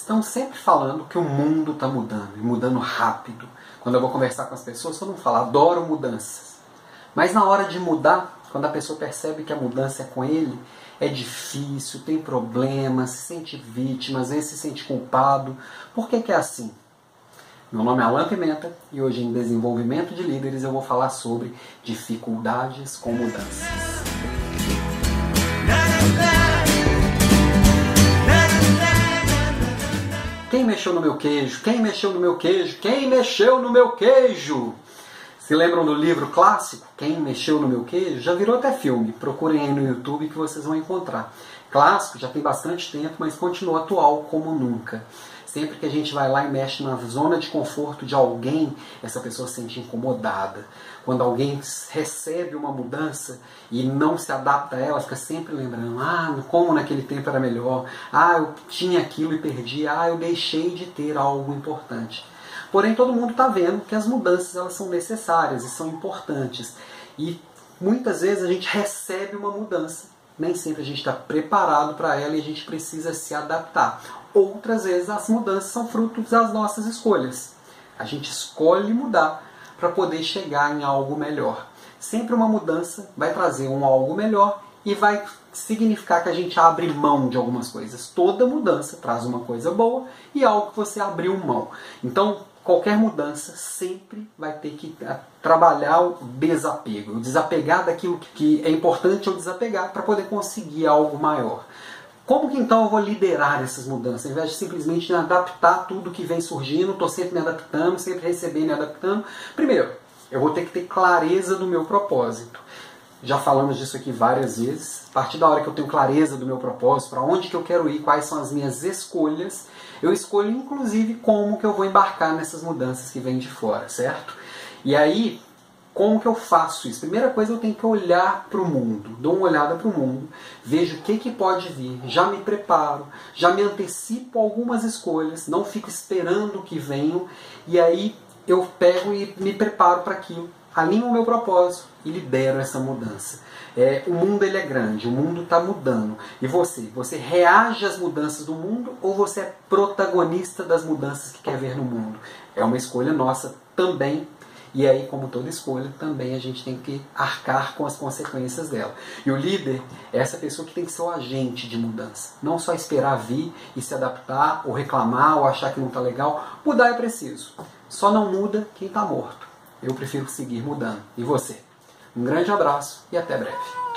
estão sempre falando que o mundo está mudando e mudando rápido. Quando eu vou conversar com as pessoas, eu não falo, adoro mudanças. Mas na hora de mudar, quando a pessoa percebe que a mudança é com ele, é difícil, tem problemas, se sente vítima, às vezes se sente culpado. Por que, que é assim? Meu nome é Alan Pimenta e hoje em Desenvolvimento de Líderes eu vou falar sobre dificuldades com mudanças. Quem mexeu no meu queijo? Quem mexeu no meu queijo? Quem mexeu no meu queijo? Se lembram do livro clássico, Quem Mexeu no Meu Queijo? Já virou até filme. Procurem aí no YouTube que vocês vão encontrar. Clássico já tem bastante tempo, mas continua atual como nunca. Sempre que a gente vai lá e mexe na zona de conforto de alguém, essa pessoa se sente incomodada. Quando alguém recebe uma mudança e não se adapta a ela, fica sempre lembrando: ah, como naquele tempo era melhor, ah, eu tinha aquilo e perdi, ah, eu deixei de ter algo importante. Porém, todo mundo está vendo que as mudanças elas são necessárias e são importantes. E muitas vezes a gente recebe uma mudança, nem sempre a gente está preparado para ela e a gente precisa se adaptar. Outras vezes as mudanças são frutos das nossas escolhas. A gente escolhe mudar para poder chegar em algo melhor. Sempre uma mudança vai trazer um algo melhor e vai significar que a gente abre mão de algumas coisas. Toda mudança traz uma coisa boa e algo que você abriu mão. Então, qualquer mudança sempre vai ter que trabalhar o desapego, o desapegar daquilo que é importante ou desapegar para poder conseguir algo maior. Como que então eu vou liderar essas mudanças? Ao invés de simplesmente adaptar tudo que vem surgindo, estou sempre me adaptando, sempre recebendo e me adaptando. Primeiro, eu vou ter que ter clareza do meu propósito. Já falamos disso aqui várias vezes. A partir da hora que eu tenho clareza do meu propósito, para onde que eu quero ir, quais são as minhas escolhas, eu escolho inclusive como que eu vou embarcar nessas mudanças que vêm de fora, certo? E aí, como que eu faço isso? Primeira coisa, eu tenho que olhar para o mundo, dou uma olhada para o mundo, vejo o que, que pode vir, já me preparo, já me antecipo algumas escolhas, não fico esperando que venham, e aí eu pego e me preparo para aquilo, alinho o meu propósito e lidero essa mudança. É, o mundo ele é grande, o mundo está mudando. E você? Você reage às mudanças do mundo ou você é protagonista das mudanças que quer ver no mundo? É uma escolha nossa também. E aí, como toda escolha, também a gente tem que arcar com as consequências dela. E o líder é essa pessoa que tem que ser o agente de mudança. Não só esperar vir e se adaptar, ou reclamar, ou achar que não está legal. Mudar é preciso. Só não muda quem está morto. Eu prefiro seguir mudando. E você? Um grande abraço e até breve.